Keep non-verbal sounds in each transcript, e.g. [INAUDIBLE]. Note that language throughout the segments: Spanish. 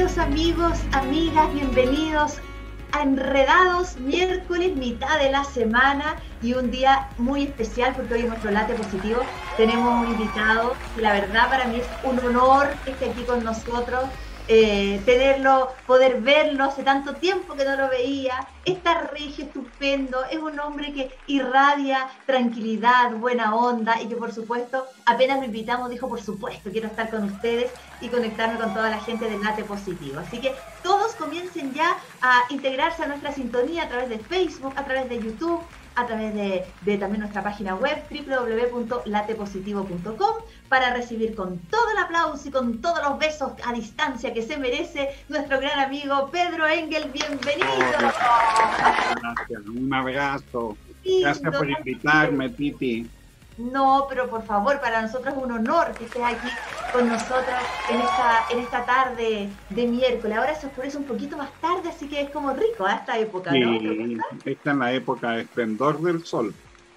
queridos amigos, amigas? Bienvenidos a Enredados, miércoles, mitad de la semana y un día muy especial porque hoy en nuestro late positivo tenemos un invitado y la verdad para mí es un honor que esté aquí con nosotros eh, tenerlo, poder verlo, hace tanto tiempo que no lo veía, está regio, estupendo, es un hombre que irradia tranquilidad, buena onda y que por supuesto, apenas lo invitamos, dijo por supuesto, quiero estar con ustedes y conectarme con toda la gente del Late Positivo. Así que todos comiencen ya a integrarse a nuestra sintonía a través de Facebook, a través de YouTube, a través de, también nuestra página web www.latepositivo.com para recibir con todo el aplauso y con todos los besos a distancia que se merece nuestro gran amigo Pedro Engel. Bienvenido. Gracias, un abrazo. Gracias por invitarme, Titi. No, pero por favor, para nosotros es un honor que estés aquí con nosotros en esta, en esta tarde de miércoles. Ahora se oscurece un poquito más tarde, así que es como rico a ¿eh? esta época, ¿no? Sí, está en la época de esplendor del sol.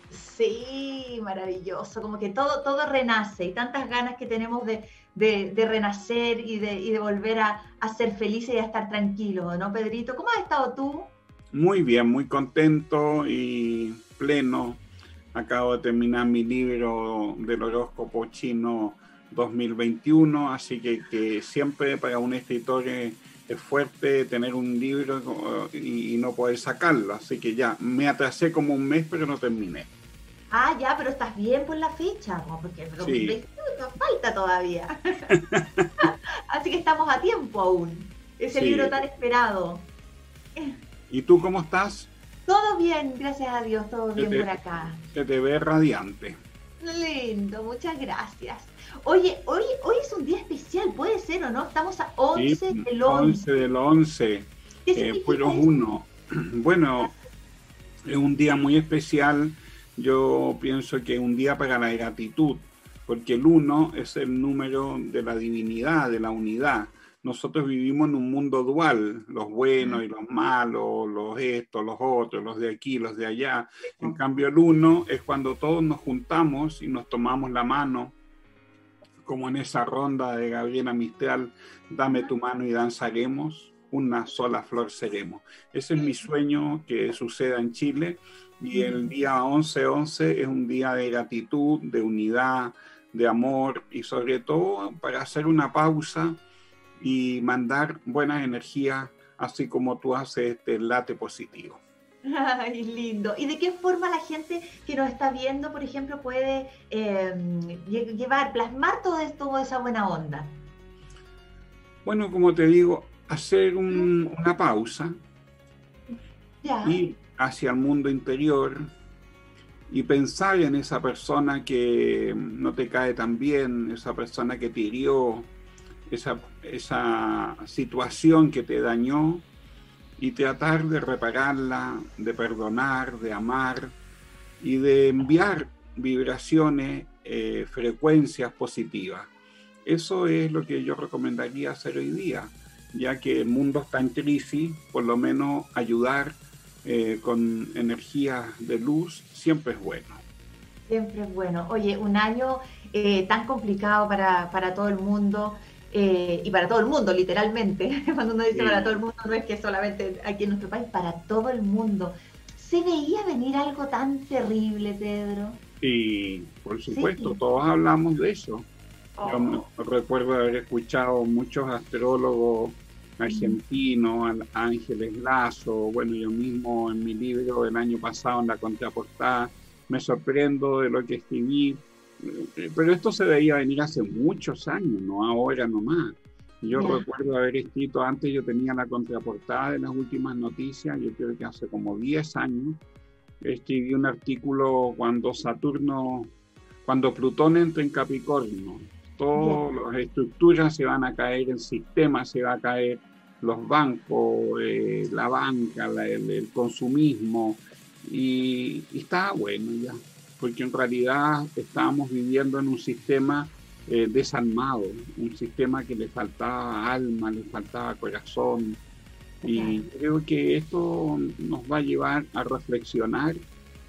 Sí, maravilloso, como que todo, todo renace y tantas ganas que tenemos de, renacer y de, y de volver a, a, ser felices y a estar tranquilos, ¿no, Pedrito? ¿Cómo has estado tú? Muy bien, muy contento y pleno Acabo de terminar mi libro del horóscopo chino 2021, así que, que siempre para un escritor es, fuerte tener un libro y, no poder sacarlo. Así que ya, me atrasé como un mes, pero no terminé. Ah, ya, pero estás bien por la fecha, porque sí. falta todavía. [LAUGHS] así que estamos a tiempo aún. Ese libro tan esperado. ¿Y tú cómo estás? Todo bien, gracias a Dios, todo bien por acá. Se te ve radiante. Lindo, muchas gracias. Oye, hoy, hoy es un día especial, puede ser o no, estamos a 11 del 11. 11 del 11, eh, fueron uno. [CLEARS THROAT] Bueno, es un día muy especial, yo pienso que es un día para la gratitud, porque el 1 es el número de la divinidad, de la unidad nosotros vivimos en un mundo dual, los buenos y los malos, los estos, los otros, los de aquí, los de allá. En cambio, el uno es cuando todos nos juntamos y nos tomamos la mano, como en esa ronda de Gabriela Mistral, dame tu mano y danzaremos, una sola flor seremos. Ese es mi sueño que suceda en Chile y el día 11-11 es un día de gratitud, de unidad, de amor y sobre todo para hacer una pausa y mandar buenas energías, así como tú haces este late positivo. Ay, lindo. ¿Y de qué forma la gente que nos está viendo, por ejemplo, puede em, llevar, plasmar todo esto, toda esa buena onda? Bueno, como te digo, hacer una pausa y hacia el mundo interior y pensar en esa persona que no te cae tan bien, esa persona que te hirió, esa, esa situación que te dañó y tratar de repararla, de perdonar, de amar y de enviar vibraciones, eh, frecuencias positivas. Eso es lo que yo recomendaría hacer hoy día, ya que el mundo está en crisis, por lo menos ayudar eh, con energías de luz siempre es bueno. Siempre es bueno. Oye, un año eh, tan complicado para, para todo el mundo. Eh, y para todo el mundo, literalmente. [LAUGHS] Cuando uno dice para todo el mundo, no es que solamente aquí en nuestro país, para todo el mundo. ¿Se veía venir algo tan terrible, Pedro? Sí, por supuesto, todos hablamos de eso. Yo oh. recuerdo haber escuchado muchos astrólogos argentinos, Ángeles Lazo, bueno, yo mismo en mi libro el año pasado en la contraportada me sorprendo de lo que escribí pero esto se veía venir hace muchos años, no ahora nomás. Yo recuerdo haber escrito antes, yo tenía la contraportada de las últimas noticias, yo creo que hace como 10 años, escribí un artículo cuando Saturno, cuando Plutón entra en Capricornio, todas las estructuras se van a caer, el sistema se va a caer, los bancos, eh, la banca, el, consumismo, y, y estaba bueno ya porque en realidad estábamos viviendo en un sistema eh, desalmado, un sistema que le faltaba alma, le faltaba corazón. Y creo que esto nos va a llevar a reflexionar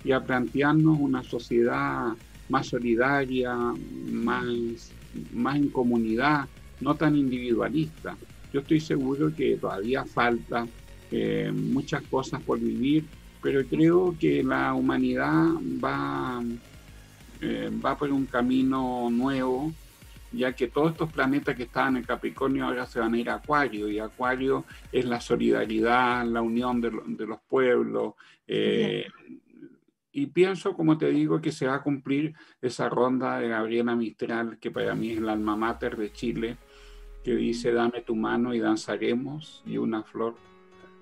y a plantearnos una sociedad más solidaria, más, más en comunidad, no tan individualista. Yo estoy seguro que todavía falta eh, muchas cosas por vivir, pero creo que la humanidad va, eh, va por un camino nuevo, ya que todos estos planetas que estaban en Capricornio ahora se van a ir a Acuario, y Acuario es la solidaridad, la unión de, los pueblos. Eh, y pienso, como te digo, que se va a cumplir esa ronda de Gabriela Mistral, que para mí es el alma mater de Chile, que dice, dame tu mano y danzaremos, y una flor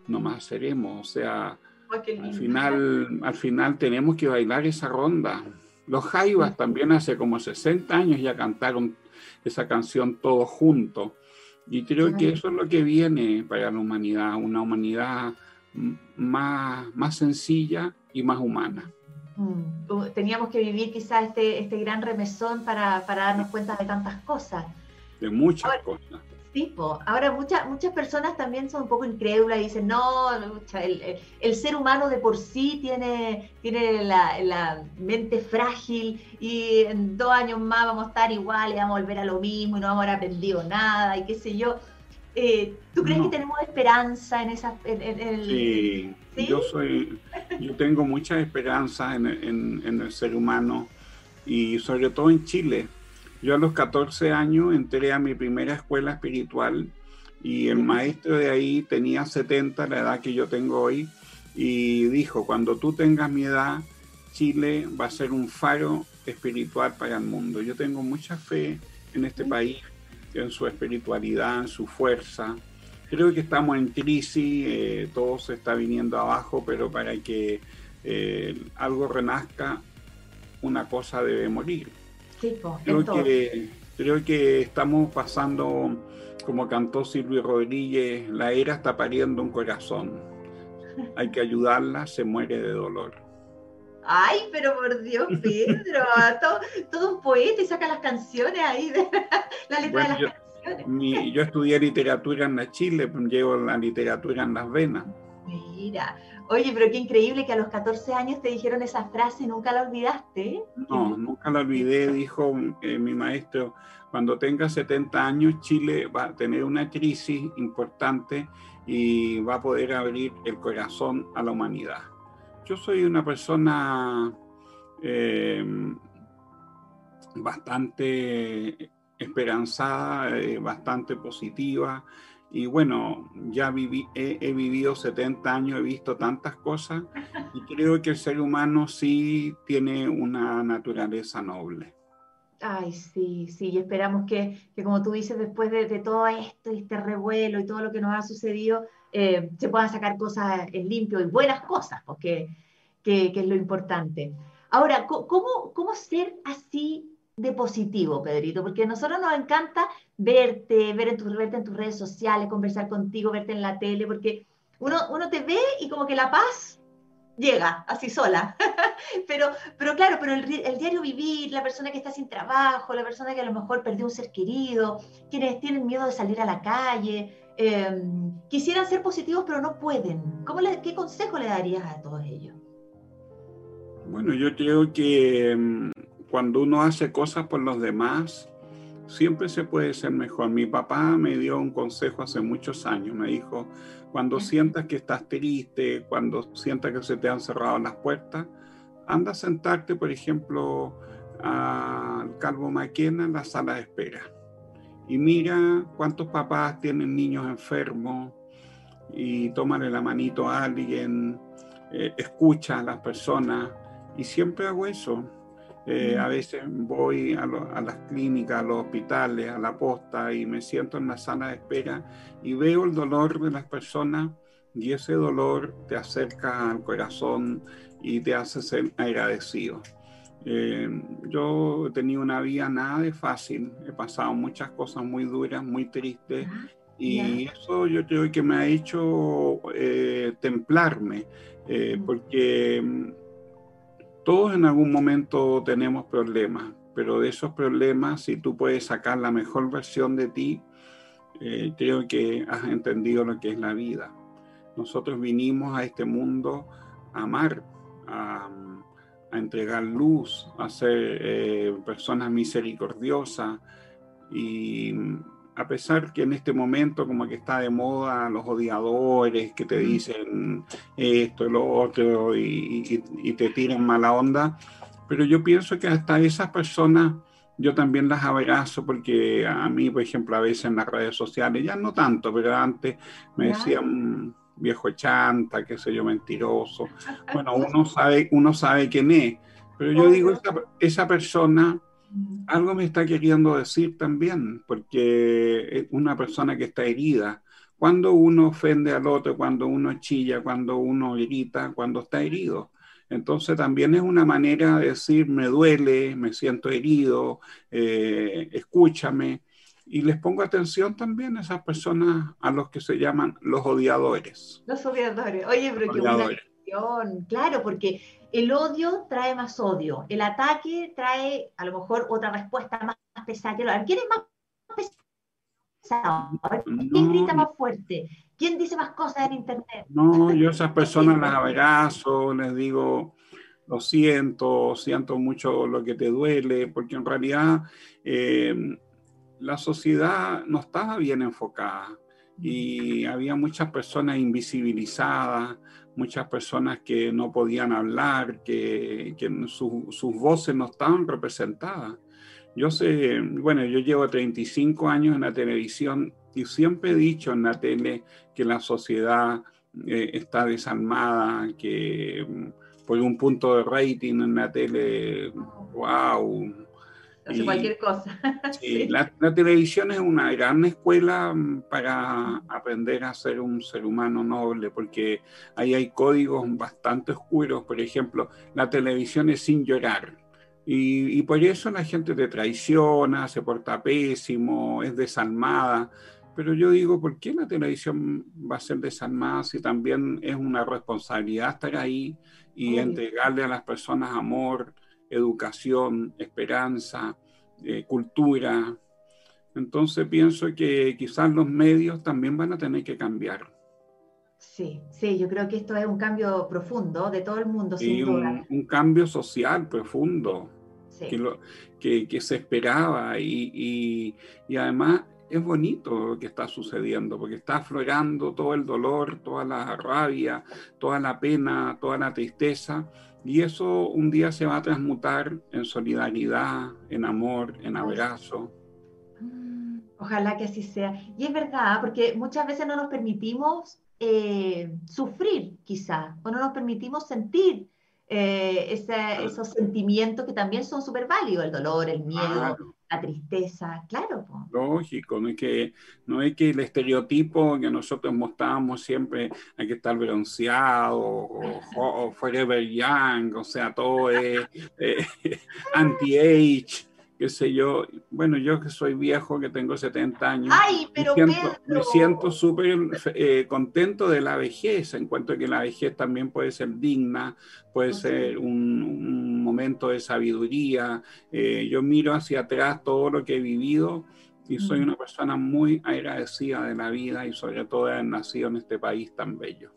no más seremos. O sea, al final, al final tenemos que bailar esa ronda. Los Jaivas también hace como 60 años ya cantaron esa canción todos juntos. Y creo que eso es lo que viene para la humanidad, una humanidad más, más sencilla y más humana. Mm, teníamos que vivir quizás este, este gran remesón para, para darnos cuenta de tantas cosas. De muchas cosas tipo. Ahora muchas muchas personas también son un poco incrédulas y dicen, no, el, ser humano de por sí tiene, tiene la, mente frágil y en dos años más vamos a estar igual y vamos a volver a lo mismo y no vamos a haber aprendido nada y qué sé yo. Eh, ¿Tú crees que tenemos esperanza en esa... sí, yo soy, yo tengo mucha esperanza en, en el ser humano y sobre todo en Chile yo a los 14 años entré a mi primera escuela espiritual y el maestro de ahí tenía 70, la edad que yo tengo hoy, y dijo, cuando tú tengas mi edad, Chile va a ser un faro espiritual para el mundo. Yo tengo mucha fe en este país, en su espiritualidad, en su fuerza. Creo que estamos en crisis, eh, todo se está viniendo abajo, pero para que eh, algo renazca, una cosa debe morir creo, que, creo que estamos pasando, como cantó Silvio Rodríguez, la era está pariendo un corazón. Hay que ayudarla, se muere de dolor. Ay, pero por Dios, Pedro, todo, un poeta y saca las canciones ahí, de, [LAUGHS] la letra de las yo, canciones. yo estudié literatura en la Chile, llevo la literatura en las venas. Mira, Oye, pero qué increíble que a los 14 años te dijeron esa frase y nunca la olvidaste. No, nunca la olvidé, dijo eh, mi maestro. Cuando tenga 70 años, Chile va a tener una crisis importante y va a poder abrir el corazón a la humanidad. Yo soy una persona eh, bastante esperanzada, eh, bastante positiva. Y bueno, ya viví, he, vivido 70 años, he visto tantas cosas y creo que el ser humano sí tiene una naturaleza noble. Ay, sí, sí, y esperamos que, que como tú dices, después de, todo esto, este revuelo y todo lo que nos ha sucedido, eh, se puedan sacar cosas en limpio y buenas cosas, porque que, que es lo importante. Ahora, ¿cómo, ¿cómo ser así de positivo, Pedrito, porque a nosotros nos encanta verte, ver en tu, verte en tus redes sociales, conversar contigo, verte en la tele, porque uno, uno te ve y como que la paz llega así sola. [LAUGHS] pero, pero claro, pero el, diario vivir, la persona que está sin trabajo, la persona que a lo mejor perdió un ser querido, quienes tienen miedo de salir a la calle, em, quisieran ser positivos pero no pueden. ¿Cómo ¿Qué consejo le darías a todos ellos? Bueno, yo creo que em, cuando uno hace cosas por los demás, siempre se puede ser mejor. Mi papá me dio un consejo hace muchos años, me dijo, cuando sientas que estás triste, cuando sientas que se te han cerrado las puertas, anda a sentarte, por ejemplo, al Calvo Maquena en la sala de espera. Y mira cuántos papás tienen niños enfermos y tómale la manito a alguien, eh, escucha a las personas y siempre hago eso eh, a veces voy a, las clínicas, a los hospitales, a la posta y me siento en la sala de espera y veo el dolor de las personas y ese dolor te acerca al corazón y te hace ser agradecido. Eh, yo he tenido una vida nada de fácil, he pasado muchas cosas muy duras, muy tristes y eso yo creo que me ha hecho eh, templarme, porque todos en algún momento tenemos problemas, pero de esos problemas, si tú puedes sacar la mejor versión de ti, eh, creo que has entendido lo que es la vida. Nosotros vinimos a este mundo a amar, a, entregar luz, a ser eh, personas misericordiosas y a pesar que en este momento como que está de moda los odiadores que te dicen esto lo otro y, y, te tiran mala onda, pero yo pienso que hasta esas personas yo también las abrazo porque a mí, por ejemplo, a veces en las redes sociales, ya no tanto, pero antes me decían viejo chanta, qué sé yo, mentiroso. Bueno, uno sabe, uno sabe quién es, pero yo digo, esa, esa persona algo me está queriendo decir también, porque una persona que está herida. Cuando uno ofende al otro, cuando uno chilla, cuando uno grita, cuando está herido. Entonces también es una manera de decir, me duele, me siento herido, eh, escúchame. Y les pongo atención también a esas personas a los que se llaman los odiadores. Los odiadores. Oye, pero qué buena Claro, porque el odio trae más odio, el ataque trae a lo mejor otra respuesta más, pesada. ¿Quién es más pesado? ¿Quién grita más fuerte? ¿Quién dice más cosas en Internet? No, yo a esas personas las abrazo, les digo, lo siento, siento mucho lo que te duele, porque en realidad eh, la sociedad no estaba bien enfocada y había muchas personas invisibilizadas, muchas personas que no podían hablar, que, sus voces no estaban representadas. Yo sé, bueno, yo llevo 35 años en la televisión y siempre he dicho en la tele que la sociedad eh, está desarmada, que mm, por un punto de rating en la tele, wow, hace cualquier cosa. [LAUGHS] Sí, La, televisión es una gran escuela mm, para aprender a ser un ser humano noble, porque ahí hay códigos bastante oscuros. Por ejemplo, la televisión es sin llorar. Y, y por eso la gente te traiciona, se porta pésimo, es desalmada. Pero yo digo, ¿por qué la televisión va a ser desalmada si también es una responsabilidad estar ahí y entregarle a las personas amor, educación, esperanza, eh, cultura. Entonces pienso que quizás los medios también van a tener que cambiar. Sí, sí, yo creo que esto es un cambio profundo de todo el mundo, sin duda. Un, cambio social profundo que, que, se esperaba y, y, además es bonito lo que está sucediendo, porque está aflorando todo el dolor, toda la rabia, toda la pena, toda la tristeza, y eso un día se va a transmutar en solidaridad, en amor, en abrazo. Mm, ojalá que así sea. Y es verdad, porque muchas veces no nos permitimos eh, sufrir, quizá, o no nos permitimos sentir eh, esos sentimientos que también son súper válidos, el dolor, el miedo, la tristeza, claro. Lógico, no es, que, no es que el estereotipo que nosotros mostramos siempre hay que estar bronceado o, forever young, o sea, todo [LAUGHS] es eh, [LAUGHS] anti-age qué sé yo, bueno, yo que soy viejo, que tengo 70 años, me siento súper eh, contento de la vejez, en cuanto a que la vejez también puede ser digna, puede ser un, momento de sabiduría. Eh, yo miro hacia atrás todo lo que he vivido y soy una persona muy agradecida de la vida y sobre todo de haber nacido en este país tan bello.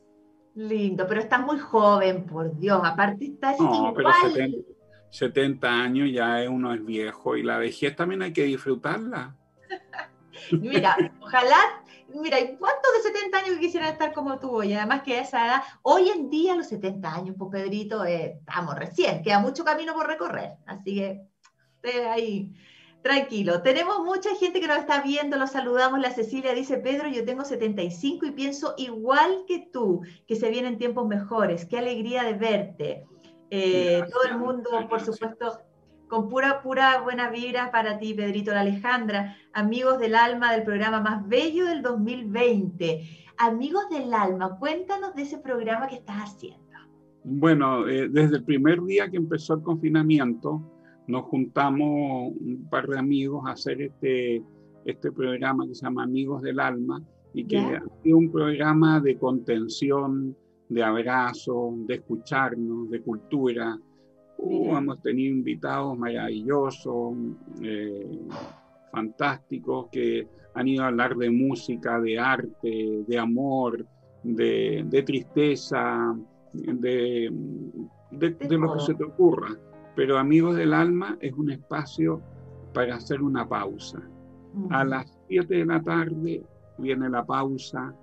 Lindo, pero estás muy joven, por Dios, aparte estás no, Pero 70 años ya uno es viejo y la vejez también hay que disfrutarla. [LAUGHS] mira, ojalá, mira, ¿cuántos de 70 años quisieran estar como tú? Y además que a esa edad, hoy en día los 70 años, pues Pedrito, eh, estamos recién, queda mucho camino por recorrer, así que esté ahí. Tranquilo, tenemos mucha gente que nos está viendo, los saludamos. La Cecilia dice, Pedro, yo tengo 75 y pienso igual que tú, que se vienen tiempos mejores. Qué alegría de verte. Eh, todo el mundo, por supuesto, con pura, pura buena vibra para ti, Pedrito la Alejandra, amigos del alma del programa más bello del 2020. Amigos del alma, cuéntanos de ese programa que estás haciendo. Bueno, eh, desde el primer día que empezó el confinamiento, nos juntamos un par de amigos a hacer este, este programa que se llama Amigos del Alma y que es un programa de contención, de abrazo, de escucharnos, de cultura. Uh, hemos tenido invitados maravillosos, eh, fantásticos, que han ido a hablar de música, de arte, de amor, de, tristeza, de, de, lo que se te ocurra. Pero Amigos del Alma es un espacio para hacer una pausa. A las 7 de la tarde viene la pausa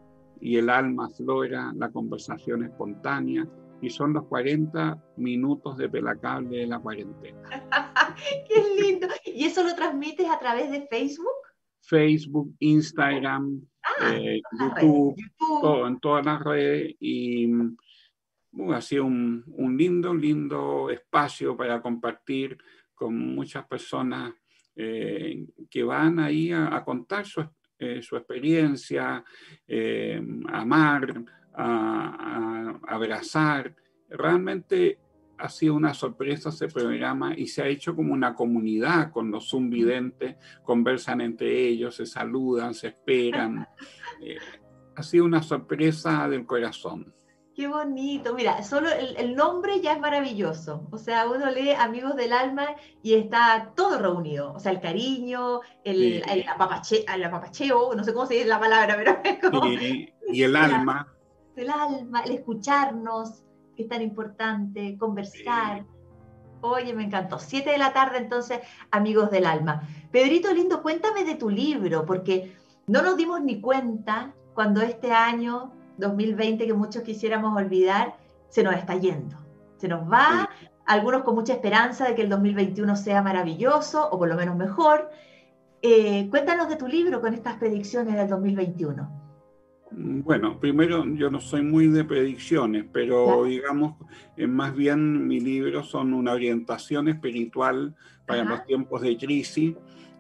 y el alma flora, la conversación espontánea, y son los 40 minutos de pelacable de la cuarentena. [LAUGHS] ¡Qué lindo! ¿Y eso lo transmites a través de Facebook? Facebook, Instagram, ah, eh, YouTube, Todo, en todas las redes y uh, ha sido un, un, lindo, lindo espacio para compartir con muchas personas eh, que van ahí a, contar su, eh, su experiencia, a amar, a, abrazar. Realmente ha sido una sorpresa ese programa y se ha hecho como una comunidad con los Zoom videntes, conversan entre ellos, se saludan, se esperan. [LAUGHS] Eh, ha sido una sorpresa del corazón. Qué bonito, mira, solo el, nombre ya es maravilloso. O sea, uno lee Amigos del Alma y está todo reunido. O sea, el cariño, el, apapacheo, no sé cómo se dice la palabra, pero como... y el [LAUGHS] alma. El alma, el escucharnos, que es tan importante, conversar. Oye, me encantó. Siete de la tarde, entonces, amigos del alma. Pedrito lindo, cuéntame de tu libro, porque no nos dimos ni cuenta cuando este año 2020, que muchos quisiéramos olvidar, se nos está yendo. Se nos va, algunos con mucha esperanza de que el 2021 sea maravilloso, o por lo menos mejor. Eh, cuéntanos de tu libro con estas predicciones del 2021. Mm, bueno, primero yo no soy muy de predicciones, pero digamos, eh, más bien mi libro son una orientación espiritual para los tiempos de crisis.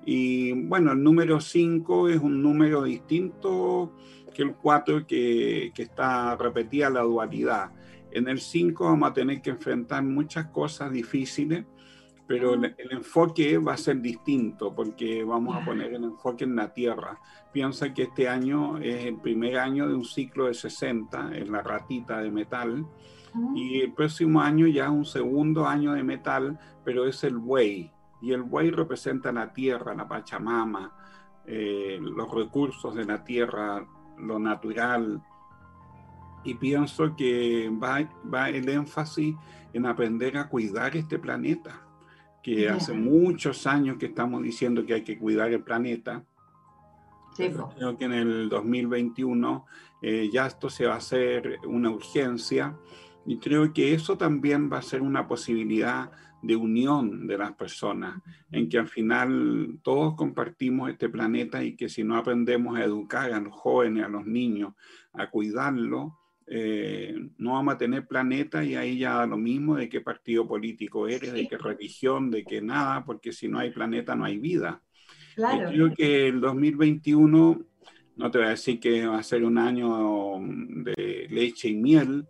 Y bueno, el número 5 es un número distinto que el 4 que, que está repetida la dualidad. En el 5 vamos a tener que enfrentar muchas cosas difíciles pero el, enfoque va a ser distinto porque vamos a poner el enfoque en la Tierra. Piensa que este año es el primer año de un ciclo de 60, en la ratita de metal, y el próximo año ya es un segundo año de metal, pero es el buey, y el buey representa la Tierra, la Pachamama, eh, los recursos de la Tierra, lo natural, y pienso que va, va el énfasis en aprender a cuidar este planeta que hace muchos años que estamos diciendo que hay que cuidar el planeta. Creo que en el 2021 eh, ya esto se va a hacer una urgencia y creo que eso también va a ser una posibilidad de unión de las personas, en que al final todos compartimos este planeta y que si no aprendemos a educar a los jóvenes, a los niños, a cuidarlo, eh, no vamos a tener planeta y ahí ya lo mismo de qué partido político eres, de qué religión, de qué nada, porque si no hay planeta no hay vida. Claro. creo que el 2021, no te voy a decir que va a ser un año de leche y miel,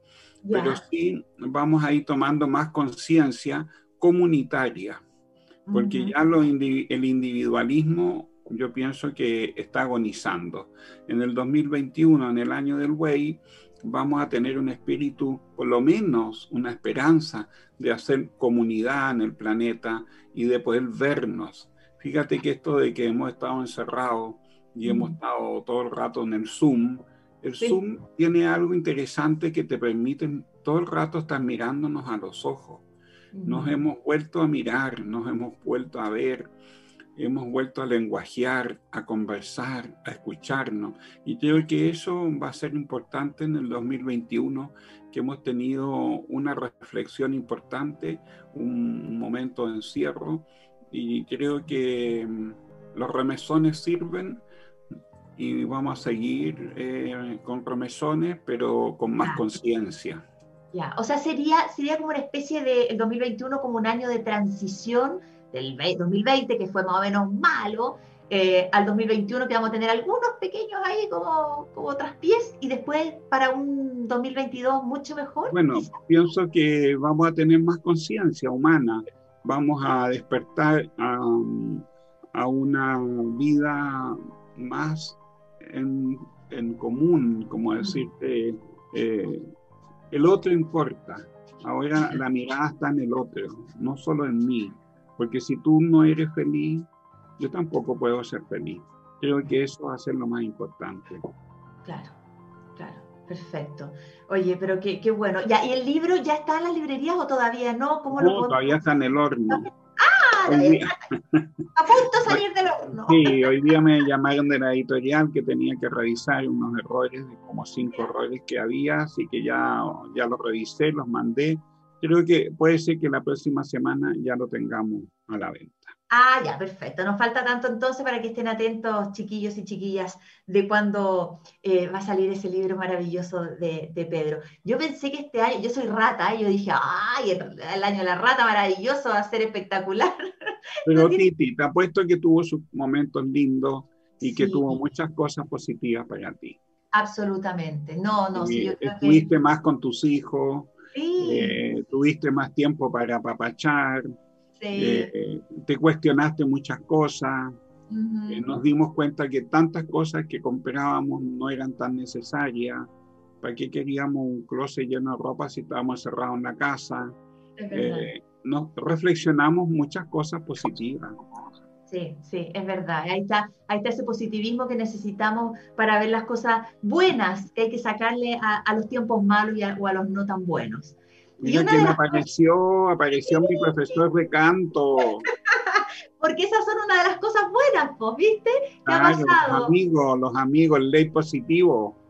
pero sí vamos a ir tomando más conciencia comunitaria, porque ya lo, el individualismo yo pienso que está agonizando. En el 2021, en el año del buey, vamos a tener un espíritu, por lo menos una esperanza de hacer comunidad en el planeta y de poder vernos. Fíjate que esto de que hemos estado encerrados y hemos estado todo el rato en el Zoom, el Zoom tiene algo interesante que te permite todo el rato estar mirándonos a los ojos. Nos hemos vuelto a mirar, nos hemos vuelto a ver, hemos vuelto a lenguajear, a conversar, a escucharnos. Y creo que eso va a ser importante en el 2021, que hemos tenido una reflexión importante, un momento de encierro, y creo que mm, los remesones sirven y vamos a seguir eh, con remesones, pero con más conciencia. Ya, o sea, sería, sería como una especie de el 2021 como un año de transición del 2020, que fue más o menos malo, eh, al 2021 que vamos a tener algunos pequeños ahí como, como traspiés y después para un 2022 mucho mejor. Bueno, pienso que vamos a tener más conciencia humana, vamos a despertar a, a una vida más en, en común, como decirte, eh, el otro importa. Ahora la mirada está en el otro, no solo en mí. Porque si tú no eres feliz, yo tampoco puedo ser feliz. Creo que eso va a ser lo más importante. Claro, claro, perfecto. Oye, pero qué, qué bueno. Ya, ¿Y el libro ya está en las librerías o todavía no? ¿Cómo no, todavía está en el horno. [LAUGHS] ¡Ah! a punto de salir del horno. Sí, hoy día me llamaron de la editorial que tenía que revisar unos errores, como cinco errores que había, así que ya, ya los revisé, los mandé. Creo que puede ser que la próxima semana ya lo tengamos a la venta. Ah, ya, perfecto. Nos falta tanto entonces para que estén atentos, chiquillos y chiquillas, de cuándo eh, va a salir ese libro maravilloso de, Pedro. Yo pensé que este año, yo soy rata, y yo dije, ay, el, año de la rata maravilloso va a ser espectacular. [LAUGHS] Pero Titi, te apuesto que tuvo sus momentos lindos y que tuvo muchas cosas positivas para ti. Absolutamente. No, no, sí, yo creo Estuviste más con tus hijos, eh, tuviste más tiempo para apapachar eh, te cuestionaste muchas cosas, eh, nos dimos cuenta que tantas cosas que comprábamos no eran tan necesarias. ¿Para qué queríamos un closet lleno de ropa si estábamos cerrados en la casa? Nos reflexionamos muchas cosas positivas. Sí, sí, es verdad. Ahí está, ahí está ese positivismo que necesitamos para ver las cosas buenas que hay que sacarle a, los tiempos malos y o a los no tan buenos. Mira quién apareció, apareció mi profesor de canto. [LAUGHS] Porque esas son una de las cosas buenas, pues, ¿viste? ¿Qué ha pasado? Los amigos, los amigos, el ley positivo.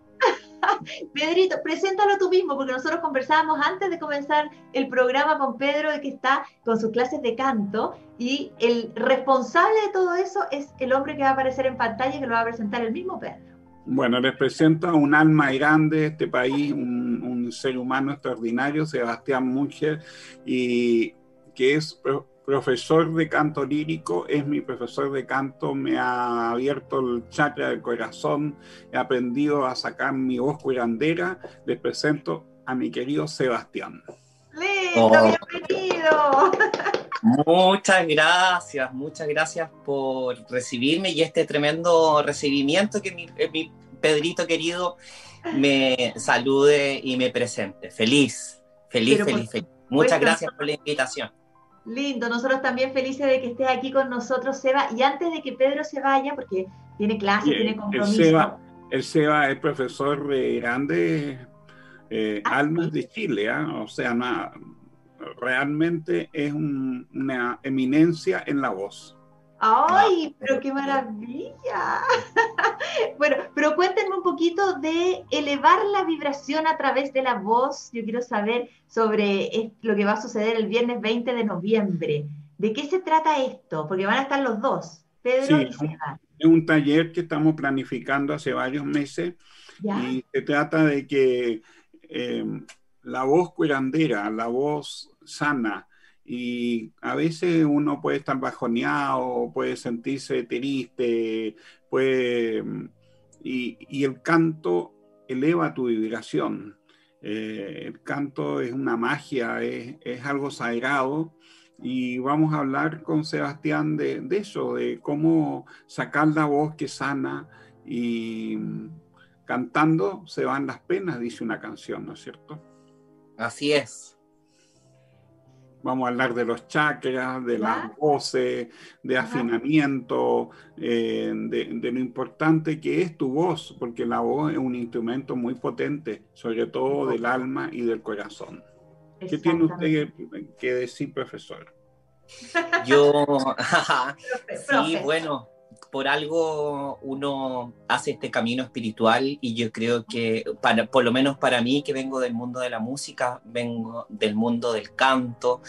Pedrito, preséntalo tú mismo, porque nosotros conversábamos antes de comenzar el programa con Pedro, de que está con sus clases de canto, y el responsable de todo eso es el hombre que va a aparecer en pantalla, que lo va a presentar el mismo Pedro. Bueno, les presento un alma grande de este país, un, ser humano extraordinario, Sebastián Muncher, y que es profesor de canto lírico, es mi profesor de canto, me ha abierto el chakra del corazón, he aprendido a sacar mi voz curandera. Les presento a mi querido Sebastián. ¡Lindo! Oh. ¡Bienvenido! [LAUGHS] Muchas gracias, muchas gracias por recibirme y este tremendo recibimiento que mi, eh, mi Pedrito querido me salude y me presente. Feliz, feliz, feliz, feliz. Muchas gracias por la invitación. Lindo, nosotros también felices de que estés aquí con nosotros, Seba. Y antes de que Pedro se vaya, porque tiene clase, tiene compromiso. El Seba, el Seba es profesor de grandes eh, ah, almas de Chile, ¿eh? o sea, realmente es una eminencia en la voz. ¡Ay, pero qué maravilla! [LAUGHS] bueno, pero cuéntenme un poquito de elevar la vibración a través de la voz. Yo quiero saber sobre lo que va a suceder el viernes 20 de noviembre. ¿De qué se trata esto? Porque van a estar los dos, Pedro y Seba. Es un taller que estamos planificando hace varios meses y se trata de que eh, la voz curandera, la voz sana. Y a veces uno puede estar bajoneado, puede sentirse triste, puede, y, el canto eleva tu vibración. Eh, el canto es una magia, es, algo sagrado y vamos a hablar con Sebastián de, de, eso, de cómo sacar la voz que sana y cantando se van las penas, dice una canción, ¿no es cierto? Así es. Vamos a hablar de los chakras, de las voces, de afinamiento, eh, de, lo importante que es tu voz, porque la voz es un instrumento muy potente, sobre todo del alma y del corazón. ¿Qué tiene usted que decir, [LAUGHS] profesor? Yo, sí, bueno, por algo uno hace este camino espiritual y yo creo que, para, por lo menos para mí, que vengo del mundo de la música, vengo del mundo del canto,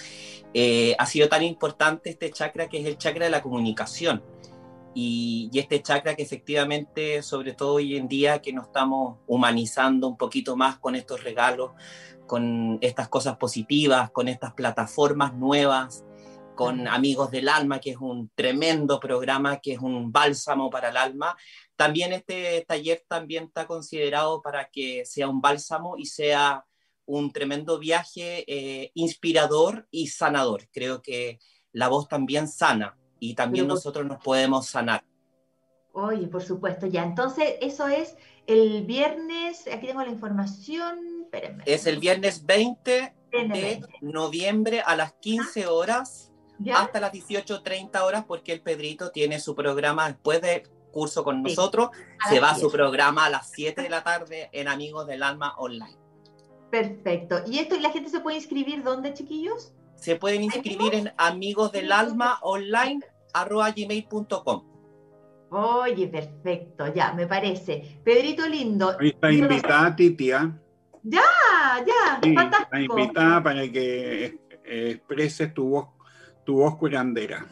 eh, ha sido tan importante este chakra que es el chakra de la comunicación. Y, y, este chakra que efectivamente, sobre todo hoy en día, que nos estamos humanizando un poquito más con estos regalos, con estas cosas positivas, con estas plataformas nuevas, con Amigos del Alma, que es un tremendo programa, que es un bálsamo para el alma. También este taller también está considerado para que sea un bálsamo y sea un tremendo viaje eh, inspirador y sanador. Creo que la voz también sana y también nosotros nos podemos sanar. Oye, por supuesto, ya. Entonces, eso es el viernes, aquí tengo la información. Es el viernes 20 de noviembre a las 15 horas hasta las 18.30 horas porque el Pedrito tiene su programa después del curso con nosotros. Se va a su programa a las 7 de la tarde en Amigos del Alma Online. Perfecto. ¿Y esto y la gente se puede inscribir dónde, chiquillos? Se pueden inscribir en amigos del alma online gmail.com. Oye, perfecto, ya, me parece. Pedrito lindo. Ahí está invitada, Titia. Ya, ya, fantástico. Está invitada para que expreses tu voz, tu voz curandera.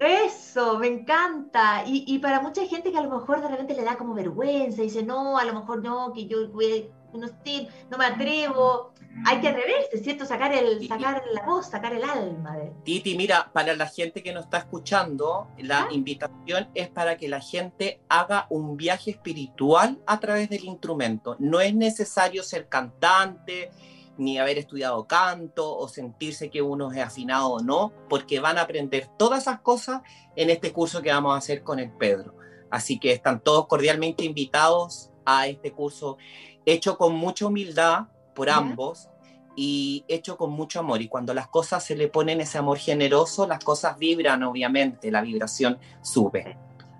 Eso, me encanta. Y, y, para mucha gente que a lo mejor de repente le da como vergüenza, dice, no, a lo mejor no, que yo no, estoy, no me atrevo. Hay que atreverse, ¿cierto? Sacar, el, sacar la voz, sacar el alma. De... Titi, mira, para la gente que nos está escuchando, la ¿Ah? invitación es para que la gente haga un viaje espiritual a través del instrumento. No es necesario ser cantante, ni haber estudiado canto o sentirse que uno es afinado o no, porque van a aprender todas esas cosas en este curso que vamos a hacer con el Pedro. Así que están todos cordialmente invitados a este curso hecho con mucha humildad por ambos y hecho con mucho amor. Y cuando las cosas se le ponen ese amor generoso, las cosas vibran, obviamente, la vibración sube.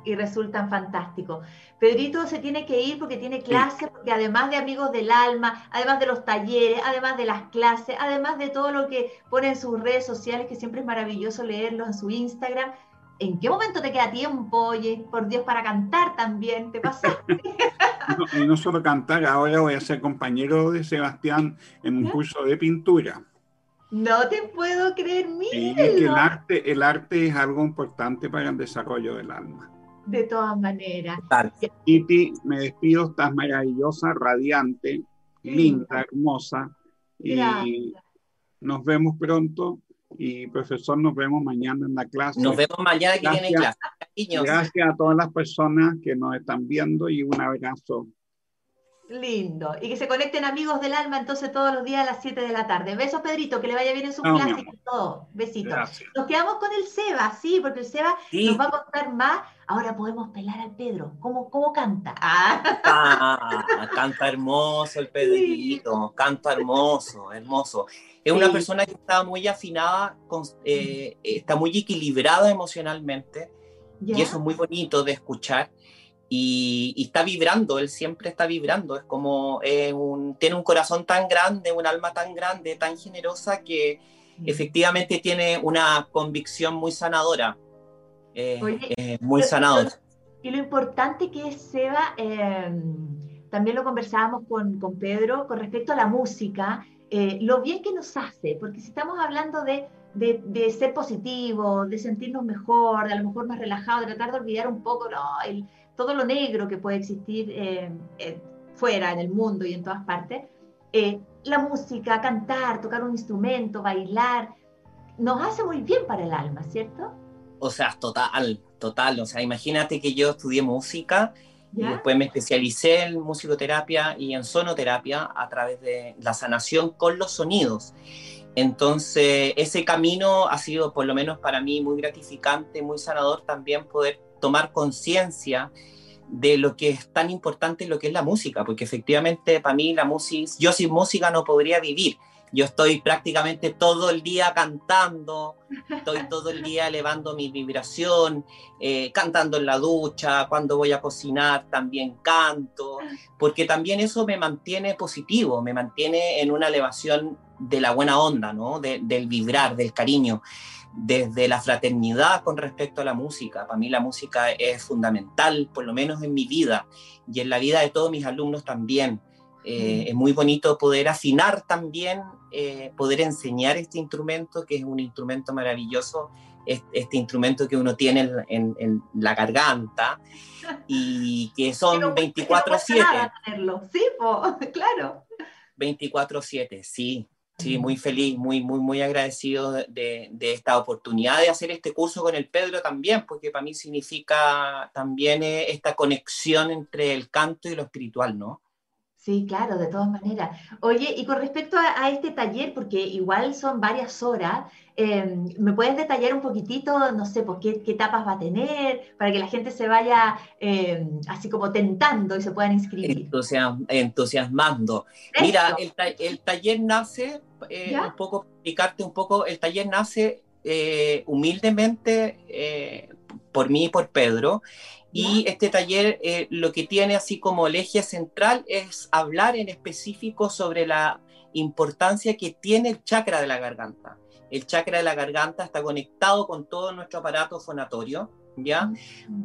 Y resultan fantásticos. Pedrito se tiene que ir porque tiene clases, porque además de Amigos del Alma, además de los talleres, además de las clases, además de todo lo que pone en sus redes sociales, que siempre es maravilloso leerlo en su Instagram, ¿en qué momento te queda tiempo, oye, por Dios, para cantar también? ¿Te pasa? [LAUGHS] no, no solo cantar, ahora voy a ser compañero de Sebastián en un curso de pintura. No te puedo creer, mira. el arte, el arte es algo importante para el desarrollo del alma de todas maneras. Titi, me despido, estás maravillosa, radiante, linda, hermosa. Y nos vemos pronto. Y profesor, nos vemos mañana en la clase. Nos vemos mañana que tiene clase. Gracias a todas las personas que nos están viendo y un abrazo Lindo. Y que se conecten amigos del alma entonces todos los días a las 7 de la tarde. Besos, Pedrito, que le vaya bien en su clase y todo. Besitos. Nos quedamos con el Seba, sí, porque el Seba nos va a contar más. Ahora podemos pelar al Pedro. ¿Cómo, cómo canta? Ah. canta hermoso el [LAUGHS] Pedrito. Canta hermoso, hermoso. Es una persona que está muy afinada, eh, está muy equilibrada emocionalmente. Y eso es muy bonito de escuchar y, está vibrando, él siempre está vibrando, es como eh, un, tiene un corazón tan grande, un alma tan grande, tan generosa que efectivamente tiene una convicción muy sanadora, eh, eh, muy sanadora. Y lo importante que es, Seba, em, también lo conversábamos con, con, Pedro con respecto a la música, lo bien que nos hace, porque si estamos hablando de, de, de, ser positivo, de sentirnos mejor, de a lo mejor más relajado, de tratar de olvidar un poco no, el, todo lo negro que puede existir eh, eh, fuera, en el mundo y en todas partes, eh, la música, cantar, tocar un instrumento, bailar, nos hace muy bien para el alma, ¿cierto? O sea, total, total. O sea, imagínate que yo estudié música y después me especialicé en musicoterapia y en sonoterapia a través de la sanación con los sonidos. Entonces, ese camino ha sido, por lo menos para mí, muy gratificante, muy sanador también poder tomar conciencia de lo que es tan importante lo que es la música, porque efectivamente para mí la música, yo sin música no podría vivir. Yo estoy prácticamente todo el día cantando, estoy todo el día elevando mi vibración, eh, cantando en la ducha, cuando voy a cocinar también canto, porque también eso me mantiene positivo, me mantiene en una elevación de la buena onda, ¿no? del vibrar, del cariño desde la fraternidad con respecto a la música. Para mí la música es fundamental, por lo menos en mi vida y en la vida de todos mis alumnos también. Eh, es muy bonito poder afinar también, eh, poder enseñar este instrumento, que es un instrumento maravilloso, este, instrumento que uno tiene en, la garganta [LAUGHS] y que son 24/7. Sí, [LAUGHS] claro. 24/7, sí. Sí, muy feliz, muy, muy, muy agradecido de, esta oportunidad de hacer este curso con el Pedro también, porque para mí significa también eh, esta conexión entre el canto y lo espiritual, ¿no? Sí, claro, de todas maneras. Oye, y con respecto a, este taller, porque igual son varias horas, em, ¿me puedes detallar un poquitito, no sé, por qué, etapas va a tener, para que la gente se vaya em, así como tentando y se puedan inscribir? entusiasmando. Mira, el, taller nace, eh, un poco, explicarte un poco, el taller nace eh, humildemente eh, por mí y por Pedro, Y este taller lo que tiene así como el eje central es hablar en específico sobre la importancia que tiene el chakra de la garganta. El chakra de la garganta está conectado con todo nuestro aparato fonatorio, ¿ya?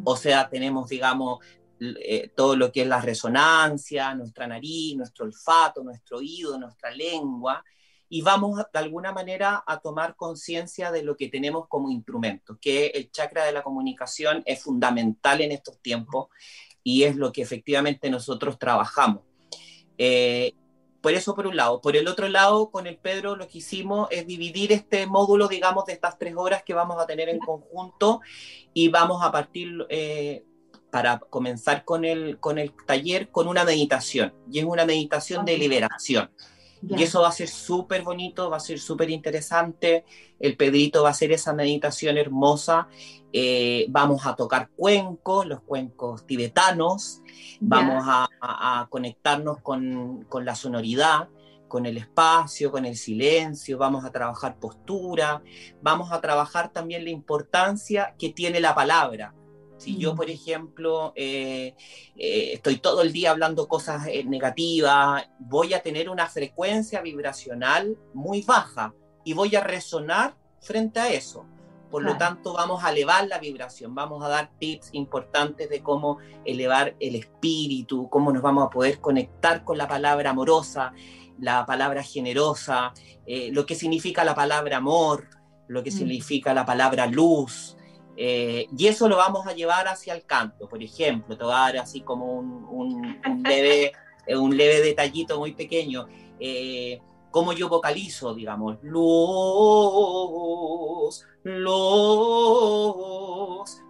O sea, tenemos, digamos, eh, todo lo que es la resonancia, nuestra nariz, nuestro olfato, nuestro oído, nuestra lengua, y vamos de alguna manera a tomar conciencia de lo que tenemos como instrumento, que el chakra de la comunicación es fundamental en estos tiempos y es lo que efectivamente nosotros trabajamos. Eh, por eso por un lado. Por el otro lado, con el Pedro lo que hicimos es dividir este módulo, digamos, de estas tres horas que vamos a tener en conjunto y vamos a partir eh, para comenzar con el, con el taller con una meditación. Y es una meditación de liberación. Y eso va a ser súper bonito, va a ser súper interesante. El Pedrito va a hacer esa meditación hermosa. Eh, vamos a tocar cuencos, los cuencos tibetanos. Vamos a, conectarnos con, con, la sonoridad, con el espacio, con el silencio. Vamos a trabajar postura. Vamos a trabajar también la importancia que tiene la palabra si yo, mm. por ejemplo, eh, eh, estoy todo el día hablando cosas eh, negativas, voy a tener una frecuencia vibracional muy baja y voy a resonar frente a eso. Por lo tanto, vamos a elevar la vibración, vamos a dar tips importantes de cómo elevar el espíritu, cómo nos vamos a poder conectar con la palabra amorosa, la palabra generosa, lo que significa la palabra amor, lo que mm. significa la palabra luz, eh, y eso lo vamos a llevar hacia el canto, por ejemplo, te voy a dar así como un, un, leve, [LAUGHS] eh, un leve detallito muy pequeño. Eh, cómo yo vocalizo, digamos, los, los,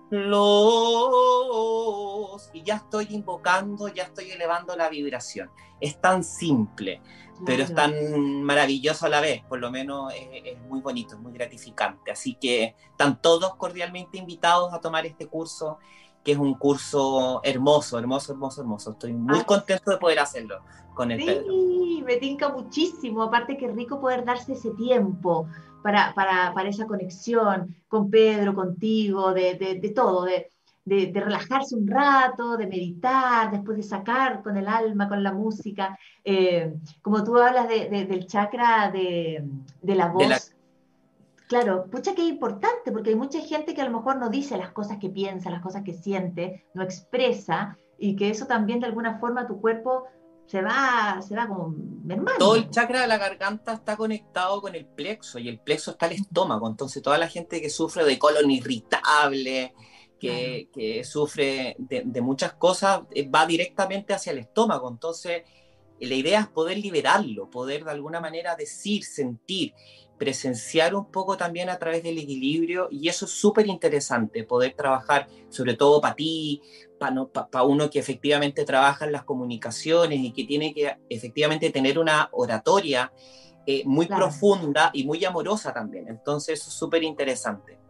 los, y ya estoy invocando, ya estoy elevando la vibración. Es tan simple pero es tan maravilloso a la vez, por lo menos es, muy bonito, es muy gratificante. Así que están todos cordialmente invitados a tomar este curso, que es un curso hermoso, hermoso, hermoso, hermoso. Estoy muy ah. contento de poder hacerlo con el sí, me tinca muchísimo, aparte que rico poder darse ese tiempo para, para, para esa conexión con Pedro, contigo, de, de, de todo, de de, relajarse un rato, de meditar, después de sacar con el alma, con la música. Eh, como tú hablas del chakra de, la voz. Claro, pucha que es importante, porque hay mucha gente que a lo mejor no dice las cosas que piensa, las cosas que siente, no expresa, y que eso también de alguna forma tu cuerpo se va, se va como mermando. Todo el chakra de la garganta está conectado con el plexo y el plexo está el estómago. Entonces, toda la gente que sufre de colon irritable, que, sufre de, muchas cosas, eh, va directamente hacia el estómago. Entonces, la idea es poder liberarlo, poder de alguna manera decir, sentir, presenciar un poco también a través del equilibrio y eso es súper interesante, poder trabajar sobre todo para ti, para uno que efectivamente trabaja en las comunicaciones y que tiene que efectivamente tener una oratoria eh, muy profunda y muy amorosa también. Entonces eso es súper interesante.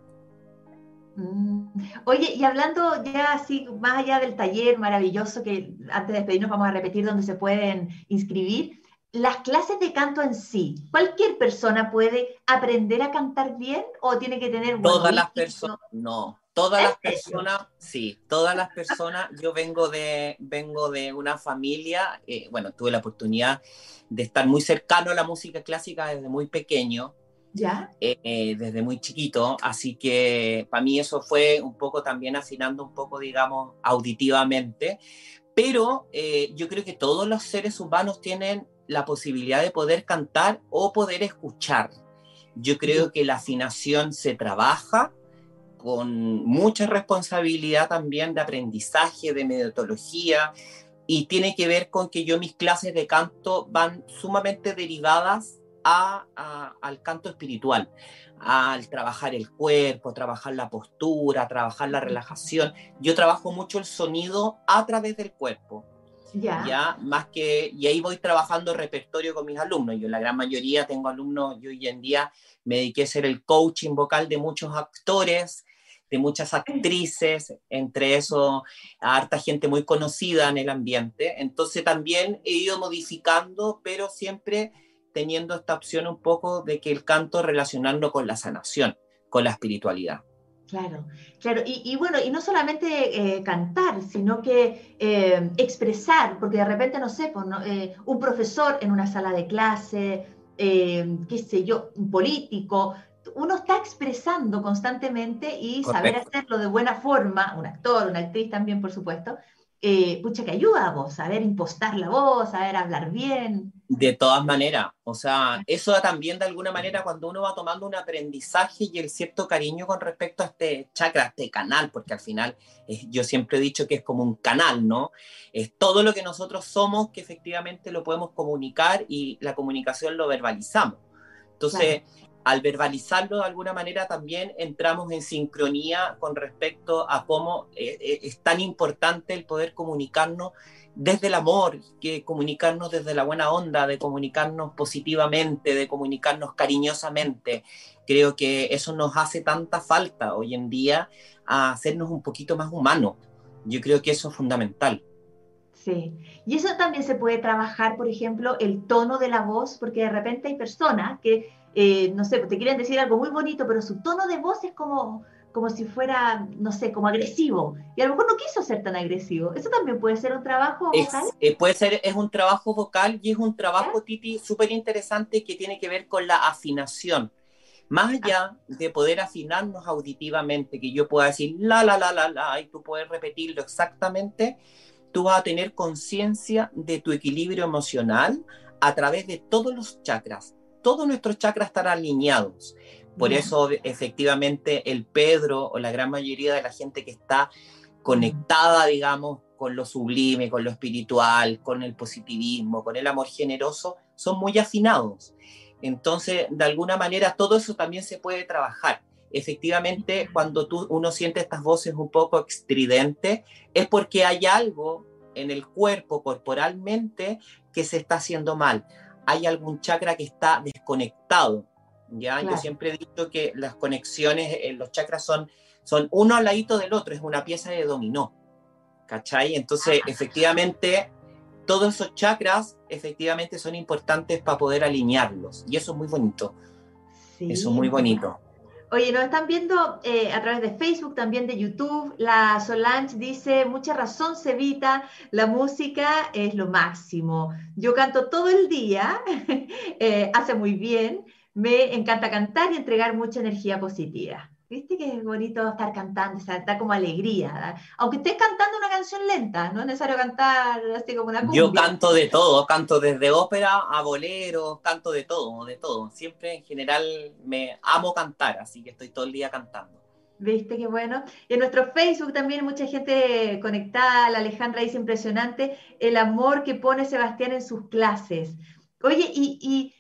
Mm. Oye, y hablando ya así, más allá del taller maravilloso que antes de despedirnos vamos a repetir donde se pueden inscribir, las clases de canto en sí, ¿cualquier persona puede aprender a cantar bien o tiene que tener... Todas las personas, no, todas las personas, sí, todas las personas, yo vengo de, vengo de una familia, eh, bueno, tuve la oportunidad de estar muy cercano a la música clásica desde muy pequeño, ¿Ya? Eh, desde muy chiquito, así que para mí eso fue un poco también afinando un poco, digamos, auditivamente, pero eh, yo creo que todos los seres humanos tienen la posibilidad de poder cantar o poder escuchar. Yo creo que la afinación se trabaja con mucha responsabilidad también de aprendizaje, de metodología, y tiene que ver con que yo mis clases de canto van sumamente derivadas al canto espiritual, al trabajar el cuerpo, trabajar la postura, trabajar la relajación. Yo trabajo mucho el sonido a través del cuerpo. Ya. más que, y ahí voy trabajando repertorio con mis alumnos. Yo la gran mayoría tengo alumnos, yo hoy en día me dediqué a ser el coaching vocal de muchos actores, de muchas actrices, entre eso harta gente muy conocida en el ambiente. Entonces también he ido modificando, pero siempre teniendo esta opción un poco de que el canto relacionando con la sanación, con la espiritualidad. Claro, claro. Y, bueno, y no solamente eh, cantar, sino que eh, expresar, porque de repente, no sé, pues, eh, un profesor en una sala de clase, qué sé yo, un político, uno está expresando constantemente y saber hacerlo de buena forma, un actor, una actriz también, por supuesto, eh, pucha, que ayuda a vos, saber impostar la voz, saber hablar bien. De todas maneras, o sea, eso también de alguna manera cuando uno va tomando un aprendizaje y el cierto cariño con respecto a este chakra, a este canal, porque al final yo siempre he dicho que es como un canal, ¿no? Es todo lo que nosotros somos que efectivamente lo podemos comunicar y la comunicación lo verbalizamos. Entonces, al verbalizarlo de alguna manera también entramos en sincronía con respecto a cómo eh, eh, es tan importante el poder comunicarnos desde el amor, que comunicarnos desde la buena onda, de comunicarnos positivamente, de comunicarnos cariñosamente. Creo que eso nos hace tanta falta hoy en día a hacernos un poquito más humanos. Yo creo que eso es fundamental. Sí, y eso también se puede trabajar, por ejemplo, el tono de la voz, porque de repente hay personas que eh, no sé, te quieren decir algo muy bonito, pero su tono de voz es como, como si fuera, no sé, como agresivo. Y a lo mejor no quiso ser tan agresivo. Eso también puede ser un trabajo vocal. Eh, puede ser, es un trabajo vocal y es un trabajo, Titi, súper interesante que tiene que ver con la afinación. Más ah. allá de poder afinarnos auditivamente, que yo pueda decir la, la, la, la, la, y tú puedes repetirlo exactamente, tú vas a tener conciencia de tu equilibrio emocional a través de todos los chakras, todos nuestros chakras están alineados. Por eso, efectivamente, el Pedro o la gran mayoría de la gente que está conectada, digamos, con lo sublime, con lo espiritual, con el positivismo, con el amor generoso, son muy afinados. Entonces, de alguna manera, todo eso también se puede trabajar. Efectivamente, cuando tú, uno siente estas voces un poco estridentes, es porque hay algo en el cuerpo, corporalmente, que se está haciendo mal hay algún chakra que está desconectado. ¿ya? Yo siempre he dicho que las conexiones, en los chakras son, son uno al ladito del otro, es una pieza de dominó. ¿Cachai? Entonces, ah. efectivamente, todos esos chakras efectivamente son importantes para poder alinearlos. Y eso es muy bonito. Eso es muy bonito. Oye, nos están viendo eh, a través de Facebook, también de YouTube. La Solange dice, mucha razón, Cevita, la música es lo máximo. Yo canto todo el día, [LAUGHS] eh, hace muy bien, me encanta cantar y entregar mucha energía positiva. ¿Viste que es bonito estar cantando? O da como alegría. Aunque estés cantando una canción lenta, no es necesario cantar así como una cumbia. Yo canto de todo, canto desde ópera a bolero, canto de todo, de todo. Siempre en general me amo cantar, así que estoy todo el día cantando. ¿Viste qué bueno? Y en nuestro Facebook también mucha gente conectada. La Alejandra dice impresionante el amor que pone Sebastián en sus clases. Oye, y y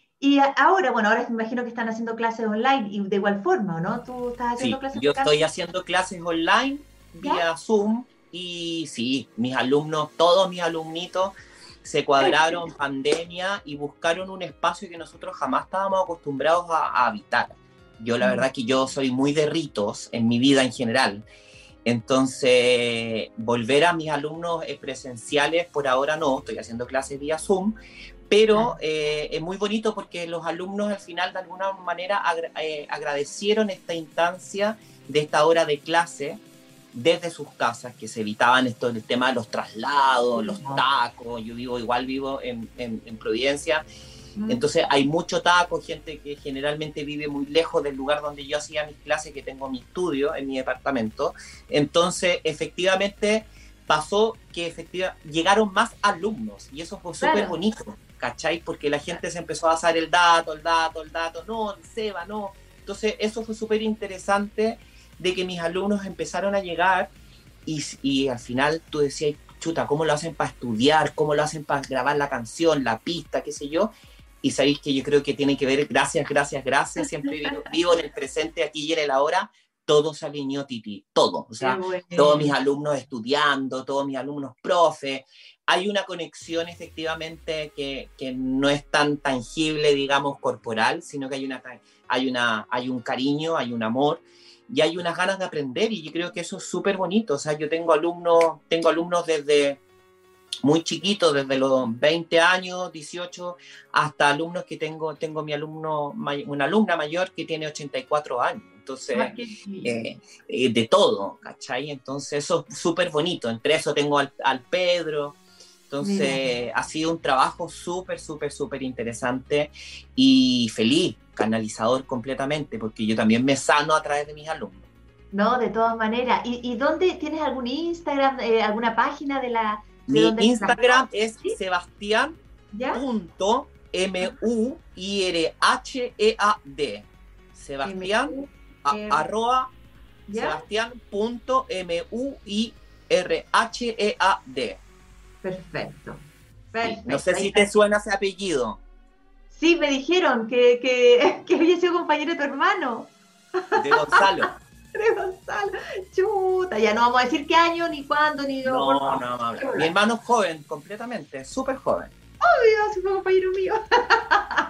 ahora, bueno, ahora me imagino que están haciendo clases online y de igual forma, ¿no? ¿Tú estás haciendo sí, clases Yo estoy haciendo clases online vía Zoom y sí, mis alumnos, todos mis alumnitos se cuadraron pandemia y buscaron un espacio que nosotros jamás estábamos acostumbrados a, habitar. Yo la mm. verdad que yo soy muy de ritos en mi vida en general. Entonces, volver a mis alumnos presenciales, por ahora no, estoy haciendo clases vía Zoom, pero eh, es muy bonito porque los alumnos al final de alguna manera eh, agradecieron esta instancia de esta hora de clase desde sus casas, que se evitaban esto, el tema de los traslados, los tacos, yo vivo igual vivo en, en, Providencia, entonces hay mucho taco, gente que generalmente vive muy lejos del lugar donde yo hacía mis clases, que tengo mi estudio en mi departamento, entonces efectivamente pasó que efectivamente llegaron más alumnos y eso fue súper bonito. ¿Cachai? Porque la gente se empezó a hacer el dato, el dato, el dato, no, SEBA, no. Entonces, eso fue súper interesante de que mis alumnos empezaron a llegar y, y al final tú decías, chuta, ¿cómo lo hacen para estudiar? ¿Cómo lo hacen para grabar la canción, la pista, qué sé yo? Y sabéis que yo creo que tiene que ver, gracias, gracias, gracias, siempre vivo, vivo en el presente, aquí y en el ahora, todo se alineó, Titi, todo. O sea, todos mis alumnos estudiando, todos mis alumnos profe, hay una conexión efectivamente que, que, no es tan tangible, digamos, corporal, sino que hay, una, hay, una, hay un cariño, hay un amor y hay unas ganas de aprender y yo creo que eso es súper bonito. O sea, yo tengo alumnos, tengo alumnos desde muy chiquitos, desde los 20 años, 18, hasta alumnos que tengo, tengo mi alumno, una alumna mayor que tiene 84 años. Entonces, eh, eh, de todo, ¿cachai? Entonces, eso es súper bonito. Entre eso tengo al, Pedro. Entonces, ha sido un trabajo súper, súper, súper interesante y feliz, canalizador completamente, porque yo también me sano a través de mis alumnos. No, de todas maneras. ¿Y, dónde tienes algún Instagram, eh, alguna página de la... Mi Instagram es Sebastián M-U-I-R-H-E-A-D. Sebastián, arroba, Sebastián.M-U-I-R-H-E-A-D. Perfecto. No sé si te suena ese apellido. Sí, me dijeron que, que, [LAUGHS] que había sido compañero de tu hermano. De Gonzalo. [LAUGHS] de Gonzalo. Chuta, ya no vamos a decir qué año, ni cuándo, ni... No, no, no, no. Mi hermano es joven, completamente, súper joven obvio, fue compañero mío.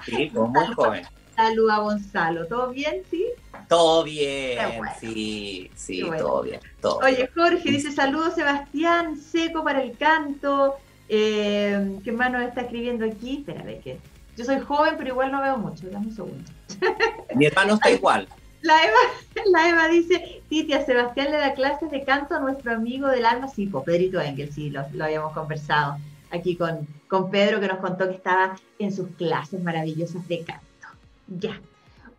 Sí, muy [LAUGHS] joven. Salud a Gonzalo, ¿todo bien? ¿Sí? Todo bien, sí, sí, todo bien. Oye, Jorge dice saludos Sebastián, seco para el canto. Eh, ¿Qué más nos está escribiendo aquí? Espérame, que yo soy joven, pero igual no veo mucho. Dame un segundo. [LAUGHS] Mi hermano está igual. La Eva, la Eva dice, Titia, Sebastián le da clases de canto a nuestro amigo del alma, sí, Pedrito Engel, sí, lo, lo habíamos conversado aquí con, con Pedro que nos contó que estaba en sus clases maravillosas de canto. Ya.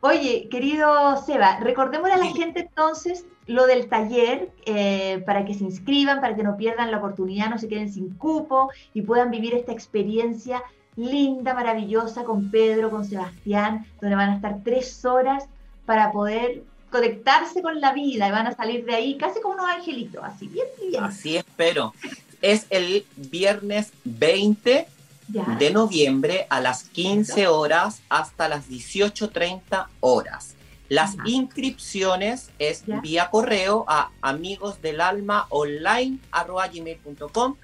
Oye, querido Seba, recordemos a la gente entonces lo del taller eh, para que se inscriban, para que no pierdan la oportunidad, no se queden sin cupo y puedan vivir esta experiencia linda, maravillosa con Pedro, con Sebastián, donde van a estar tres horas para poder conectarse con la vida y van a salir de ahí casi como unos angelitos, así bien, bien. Así espero es el viernes 20 de noviembre a las 15 horas hasta las 18.30 horas. Las inscripciones es vía correo a amigos del alma online gmail.com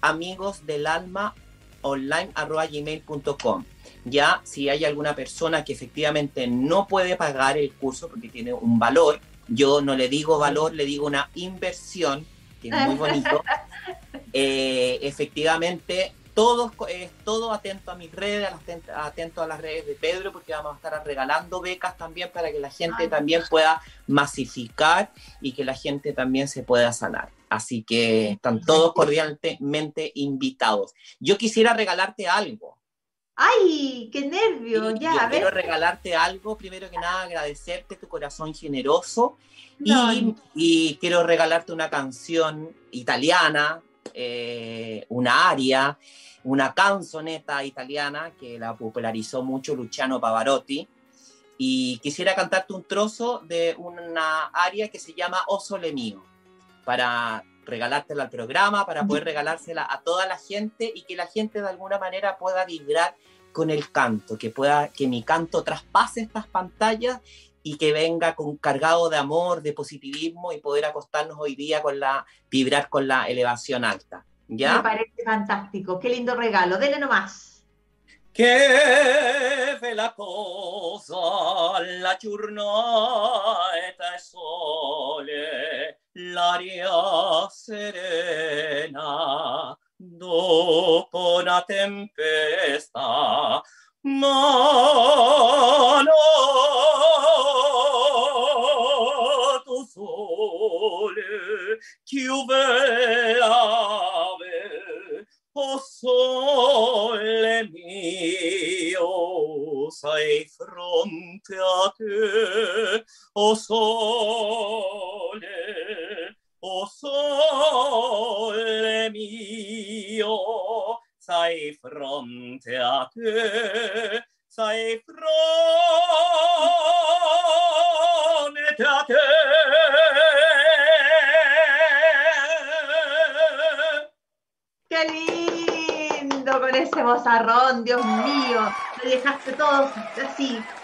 amigos del alma online gmail.com ya si hay alguna persona que efectivamente no puede pagar el curso porque tiene un valor yo no le digo valor le digo una inversión que es muy bonito. [LAUGHS] Eh, efectivamente, todos, eh, todo atento a mis redes, atento a las redes de Pedro, porque vamos a estar regalando becas también para que la gente también pueda masificar y que la gente también se pueda sanar. Así que están todos cordialmente invitados. Yo quisiera regalarte algo. ¡Ay, qué nervio! ya, yo quiero regalarte algo. Primero que nada, agradecerte tu corazón generoso. Y, y, quiero regalarte una canción italiana eh, una aria, una canzoneta italiana que la popularizó mucho Luciano Pavarotti. Y quisiera cantarte un trozo de una aria que se llama O Sole Mío, para regalártela al programa, para poder regalársela a toda la gente y que la gente de alguna manera pueda vibrar con el canto, que pueda que mi canto traspase estas pantallas y que venga con cargado de amor, de positivismo y poder acostarnos hoy día con la vibrar con la elevación alta. ¿Ya? Me parece fantástico, qué lindo regalo, dele nomás. Che la cosa, la giornata è sole, l'aria serena, dopo una tempesta,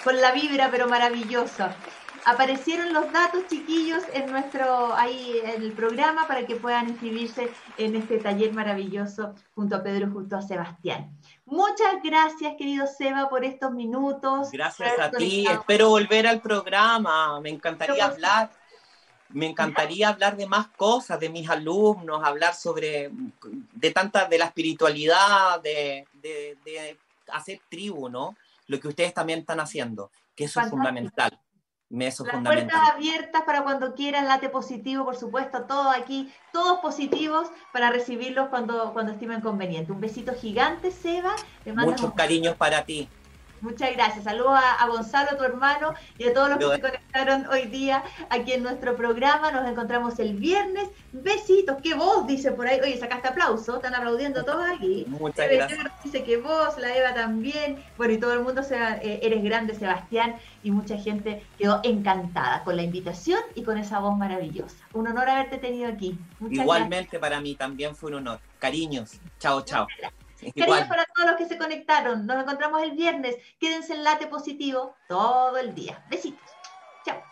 con la vibra, pero maravillosa. Aparecieron los datos, chiquillos, en nuestro ahí en el programa para que puedan inscribirse en este taller maravilloso junto a Pedro, junto a Sebastián. Muchas gracias, querido Seba, por estos minutos. Gracias a ti. Espero volver al programa. Me encantaría hablar me encantaría hablar de más cosas, de mis alumnos, hablar sobre, de tantas, de la espiritualidad, de, hacer tribu, ¿no? Lo que ustedes también están haciendo, que eso es fundamental. Las puertas abiertas para cuando quieran, late positivo, por supuesto, todo aquí, todos positivos para recibirlos cuando, cuando estimen conveniente. Un besito gigante, Seba. Muchos cariños para ti. Muchas gracias. Saludos a, Gonzalo, tu hermano, y a todos los que se conectaron hoy día aquí en nuestro programa. Nos encontramos el viernes. Besitos. ¿Qué voz? Dice por ahí. Oye, sacaste aplauso. Están aplaudiendo todos aquí. Muchas gracias. Dice que vos, la Eva también. Bueno, y todo el mundo, se, eh, eres grande, Sebastián. Y mucha gente quedó encantada con la invitación y con esa voz maravillosa. Un honor haberte tenido aquí. Igualmente para mí también fue un honor. Cariños. Chao, chao. Cariños para todos los que se conectaron. Nos encontramos el viernes. Quédense en late positivo todo el día. Besitos. Chao.